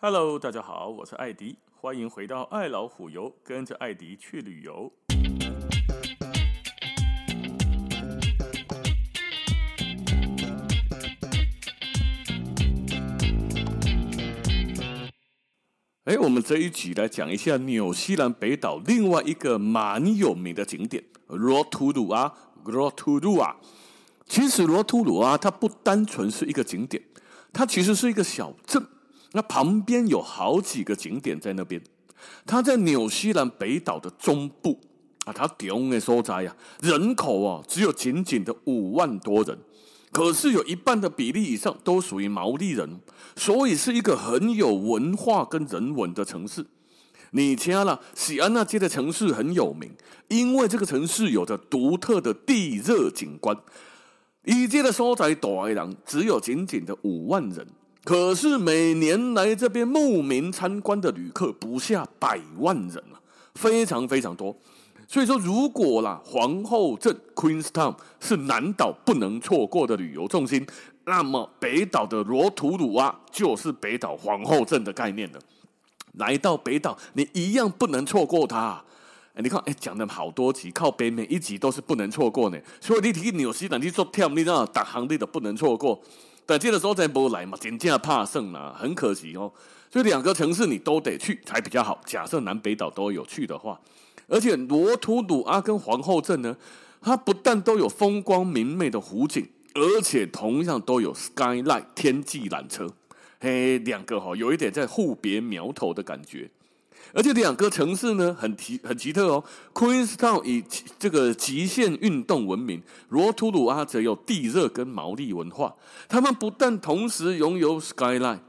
Hello，大家好，我是艾迪，欢迎回到爱老虎游，跟着艾迪去旅游。哎，我们这一集来讲一下纽西兰北岛另外一个蛮有名的景点——罗图鲁阿。罗图鲁阿，其实罗图鲁阿它不单纯是一个景点，它其实是一个小镇。那旁边有好几个景点在那边。它在纽西兰北岛的中部啊，它中的所在呀，人口啊只有仅仅的五万多人。可是有一半的比例以上都属于毛利人，所以是一个很有文化跟人文的城市。你听了喜安娜街的城市很有名，因为这个城市有着独特的地热景观。以街的所在大的人只有仅仅的五万人，可是每年来这边慕名参观的旅客不下百万人啊，非常非常多。所以说，如果啦，皇后镇 （Queenstown） 是南岛不能错过的旅游重心，那么北岛的罗图鲁阿就是北岛皇后镇的概念了。来到北岛，你一样不能错过它。哎，你看，哎，讲了好多集，靠北每一集都是不能错过呢。所以你提纽西兰去做跳，你知道打航你都不能错过。但这个时候再不来嘛，真正怕剩了，很可惜哦。所以两个城市你都得去才比较好。假设南北岛都有去的话。而且罗图鲁阿跟皇后镇呢，它不但都有风光明媚的湖景，而且同样都有 Skyline 天际缆车，嘿，两个哈有一点在互别苗头的感觉。而且两个城市呢，很奇很奇特哦。Queenstown 以这个极限运动闻名，罗图鲁阿则有地热跟毛利文化。他们不但同时拥有 Skyline。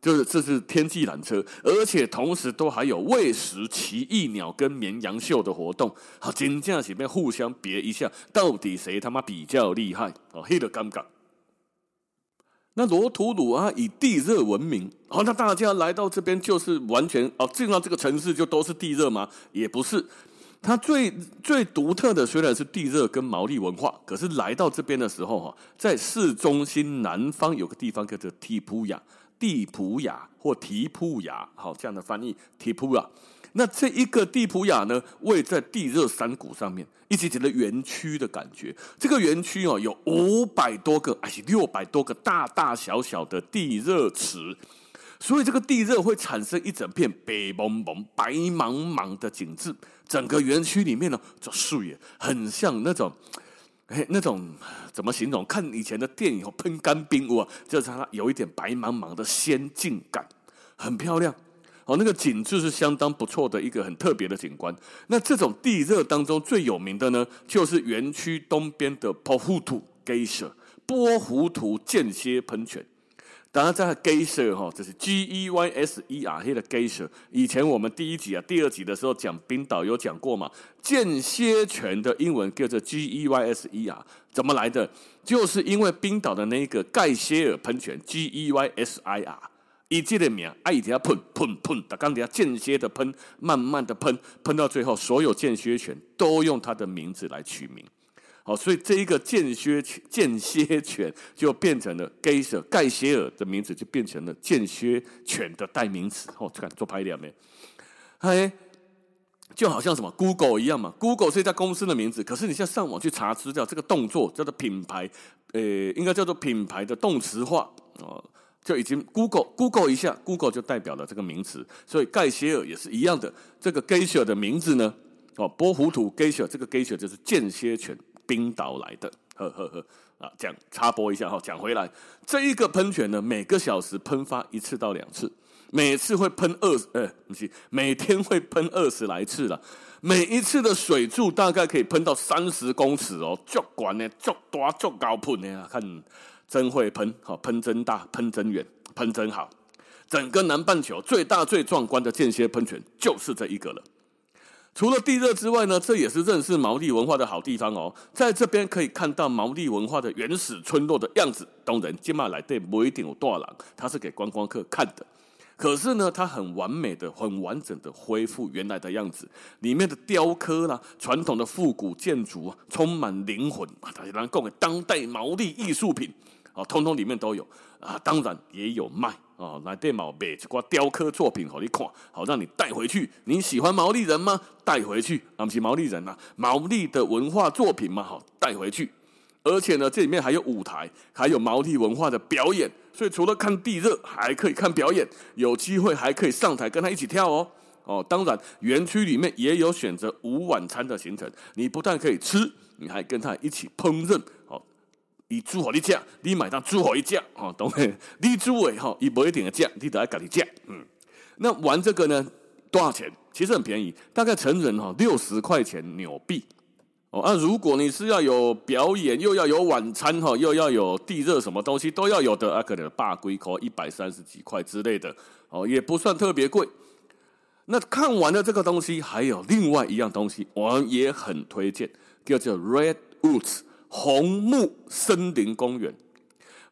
就是这是天际缆车，而且同时都还有喂食奇异鸟跟绵羊秀的活动。好，金价前面互相别一下，到底谁他妈比较厉害？哦，黑的尴尬。那罗图鲁啊以地热闻名，好，那大家来到这边就是完全哦，进到这个城市就都是地热吗？也不是，它最最独特的虽然是地热跟毛利文化，可是来到这边的时候哈，在市中心南方有个地方叫做提普亚。蒂普雅或提普雅，好，这样的翻译。提普雅，那这一个蒂普雅呢，位在地热山谷上面，一直觉得园区的感觉。这个园区哦，有五百多个，还是六百多个大大小小的地热池，所以这个地热会产生一整片白蒙蒙、白茫茫的景致。整个园区里面呢，这树叶很像那种。哎，那种怎么形容？看以前的电影，喷干冰哇，就是它有一点白茫茫的仙境感，很漂亮。哦，那个景致是相当不错的一个很特别的景观。那这种地热当中最有名的呢，就是园区东边的波胡图 Geysers 波湖土间歇喷泉。当然，在 Geyser 哈，就是 G E Y S E R 黑的 Geyser。以前我们第一集啊、第二集的时候讲冰岛有讲过嘛，间歇泉的英文叫做 G E Y S E R，怎么来的？就是因为冰岛的那个盖歇尔喷泉 G E Y S I R，以这个名，哎，底下喷喷喷，它刚底下间歇的喷，慢慢的喷，喷到最后，所有间歇泉都用它的名字来取名。好，所以这一个间歇间歇犬就变成了 Geyser 盖歇尔的名字，就变成了间歇犬的代名词。哦，看做拍点没？哎，就好像什么 Google 一样嘛，Google 是一家公司的名字，可是你现在上网去查资料，这个动作叫做品牌，呃，应该叫做品牌的动词化哦，就已经 Google Google 一下，Google 就代表了这个名词。所以盖歇尔也是一样的，这个 Geyser 的名字呢，哦，波胡图 Geyser 这个 Geyser 就是间歇犬。冰岛来的，呵呵呵。啊，讲插播一下哈，讲回来，这一个喷泉呢，每个小时喷发一次到两次，每次会喷二十，呃，不是，每天会喷二十来次了，每一次的水柱大概可以喷到三十公尺哦，足管呢，足大足高喷的啊，看真会喷，好，喷真大，喷真远，喷真好，整个南半球最大最壮观的间歇喷泉就是这一个了。除了地热之外呢，这也是认识毛利文化的好地方哦。在这边可以看到毛利文化的原始村落的样子。当然，金马来对不一定有多少人，它是给观光客看的。可是呢，它很完美的、很完整的恢复原来的样子。里面的雕刻啦、传统的复古建筑啊，充满灵魂啊，大家来供给当代毛利艺术品啊，通通里面都有啊。当然也有卖哦，来电脑买一挂雕刻作品好你看，好让你带回去。你喜欢毛利人吗？带回去，那不是毛利人呐、毛利的文化作品嘛，好带回去。而且呢，这里面还有舞台，还有毛利文化的表演，所以除了看地热，还可以看表演，有机会还可以上台跟他一起跳哦。哦，当然，园区里面也有选择午晚餐的行程，你不但可以吃，你还跟他一起烹饪。哦，你煮好你吃，你买单煮好一家，哦，懂没？你煮诶，哈，你不一定的价，你得要自己加。嗯，那玩这个呢，多少钱？其实很便宜，大概成人哈六十块钱纽币。哦，那、啊、如果你是要有表演，又要有晚餐哈，又要有地热，什么东西都要有的啊，可能八龟块一百三十几块之类的，哦，也不算特别贵。那看完了这个东西，还有另外一样东西，我也很推荐，叫做 Redwoods 红木森林公园。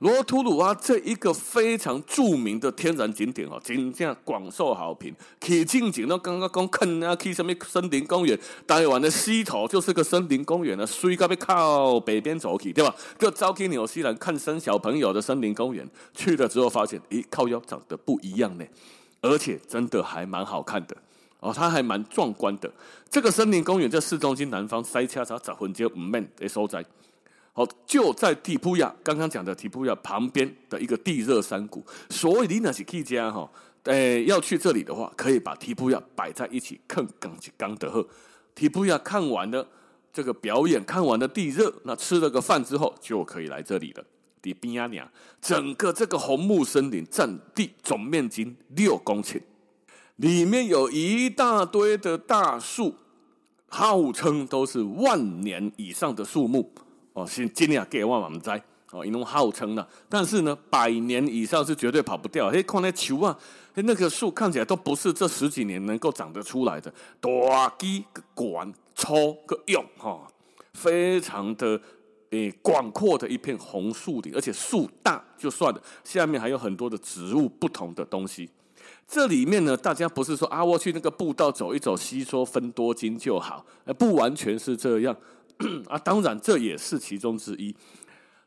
罗图鲁阿这一个非常著名的天然景点哦，真正广受好评。去近景那刚刚讲看啊，去什么森林公园？台湾的西头就是个森林公园了，水该被靠北边走去，对吧？就招去纽西兰看生小朋友的森林公园，去了之后发现，咦，靠腰长得不一样呢。而且真的还蛮好看的哦，它还蛮壮观的。这个森林公园在市中心南方塞车才十分钟唔免的所在。好，就在提普亚刚刚讲的提普亚旁边的一个地热山谷。所以你那是去家哈，诶，要去这里的话，可以把提普亚摆在一起看钢吉刚德赫。提普亚看完了这个表演，看完了地热，那吃了个饭之后，就可以来这里了。迪比亚尼，整个这个红木森林占地总面积六公顷，里面有一大堆的大树，号称都是万年以上的树木哦。是今年给万万灾哦，因为号称呢，但是呢，百年以上是绝对跑不掉。嘿，看那球啊，那棵树看起来都不是这十几年能够长得出来的，大基个管粗个用哈，非常的。诶，广阔的一片红树林，而且树大就算了，下面还有很多的植物，不同的东西。这里面呢，大家不是说啊，我去那个步道走一走，吸收分多金就好，呃不完全是这样 啊。当然，这也是其中之一。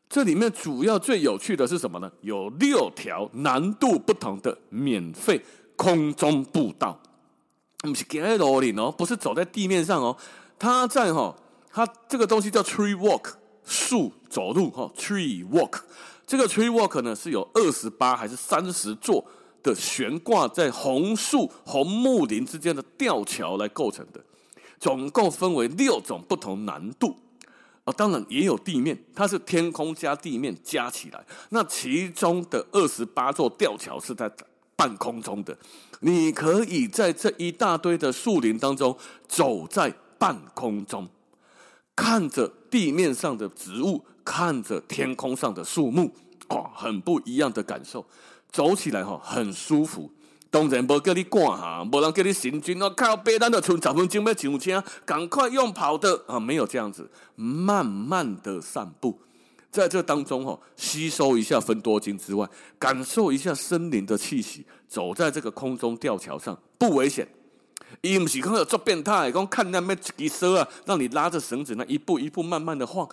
这里面主要最有趣的是什么呢？有六条难度不同的免费空中步道，不是走在楼里哦，不是走在地面上哦，它在哈，它这个东西叫 Tree Walk。树走路哈，tree walk，这个 tree walk 呢是有二十八还是三十座的悬挂在红树红木林之间的吊桥来构成的，总共分为六种不同难度啊，当然也有地面，它是天空加地面加起来，那其中的二十八座吊桥是在半空中的，你可以在这一大堆的树林当中走在半空中。看着地面上的植物，看着天空上的树木，哦，很不一样的感受。走起来哈，很舒服。当然不叫你赶哈，没人叫你行军哦，靠背单的存十分钟要上车，赶快用跑的。啊，没有这样子，慢慢的散步，在这当中哈，吸收一下芬多精之外，感受一下森林的气息，走在这个空中吊桥上，不危险。伊唔是讲有做变态，讲看那边几蛇啊，让你拉着绳子，那一步一步慢慢的晃，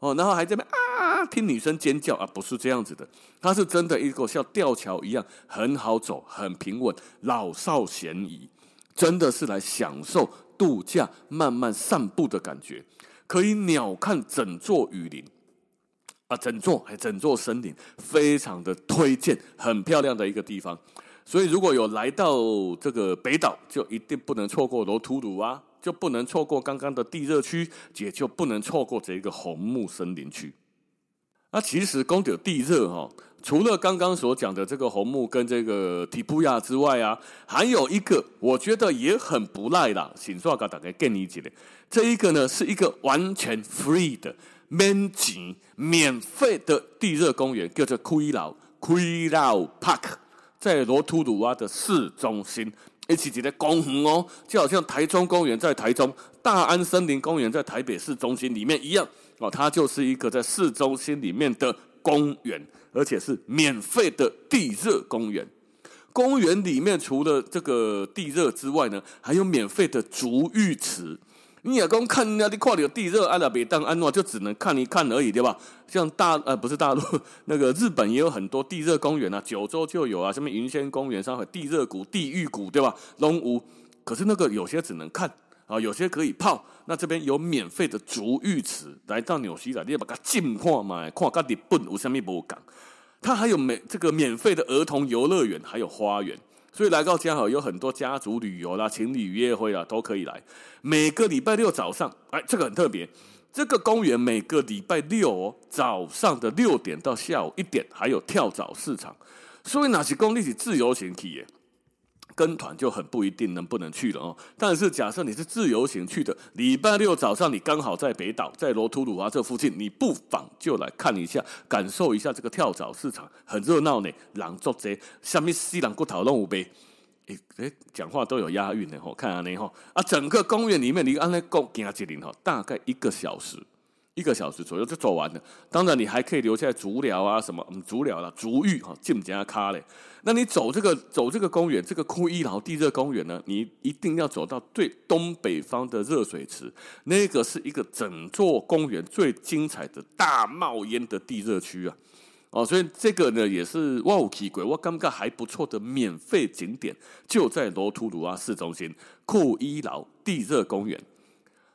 哦，然后还在那边啊听女生尖叫啊，不是这样子的，它是真的一个像吊桥一样，很好走，很平稳，老少咸宜，真的是来享受度假、慢慢散步的感觉，可以鸟瞰整座雨林啊，整座还整座森林，非常的推荐，很漂亮的一个地方。所以，如果有来到这个北岛，就一定不能错过罗图鲁啊，就不能错过刚刚的地热区，也就不能错过这个红木森林区。那其实讲到地热哈，除了刚刚所讲的这个红木跟这个提布亚之外啊，还有一个我觉得也很不赖啦，请说给大家更理解的。这一个呢，是一个完全 free 的免钱免费的地热公园，叫做奎劳奎劳 Park。在罗图鲁阿的市中心，一起起来公园哦，就好像台中公园在台中，大安森林公园在台北市中心里面一样哦，它就是一个在市中心里面的公园，而且是免费的地热公园。公园里面除了这个地热之外呢，还有免费的足浴池，你也光看人家你看到地热，阿拉别当安诺就只能看一看而已，对吧？像大呃不是大陆那个日本也有很多地热公园啊，九州就有啊，什么云仙公园上海地热谷、地狱谷，对吧？龙屋，可是那个有些只能看啊，有些可以泡。那这边有免费的足浴池，来到纽西兰你要把它近看嘛，看个日本有什么不讲？它还有免这个免费的儿童游乐园，还有花园。所以来到家好有很多家族旅游啦、情侣约会啦，都可以来。每个礼拜六早上，哎，这个很特别。这个公园每个礼拜六哦，早上的六点到下午一点，还有跳蚤市场。所以哪些公里是自由行去耶？跟团就很不一定能不能去了哦。但是假设你是自由行去的，礼拜六早上你刚好在北岛，在罗图鲁瓦这附近，你不妨就来看一下，感受一下这个跳蚤市场，很热闹呢。人做贼，下面西兰骨头弄五杯，诶诶，讲话都有押韵的吼，看下你吼啊，整个公园里面你按那够行几里吼，大概一个小时。一个小时左右就走完了，当然你还可以留下来足疗啊，什么足疗了，足浴哈，进加卡嘞。那你走这个走这个公园，这个库伊劳地热公园呢，你一定要走到最东北方的热水池，那个是一个整座公园最精彩的大冒烟的地热区啊。哦，所以这个呢也是哇哦奇怪，我感觉还不错的免费景点，就在罗图鲁阿市中心库伊劳地热公园。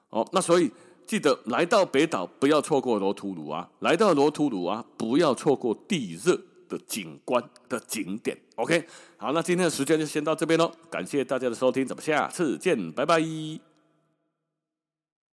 哦，那所以。记得来到北岛，不要错过罗图鲁啊。来到罗图鲁啊，不要错过地热的景观的景点。OK，好，那今天的时间就先到这边喽。感谢大家的收听，咱们下次见，拜拜。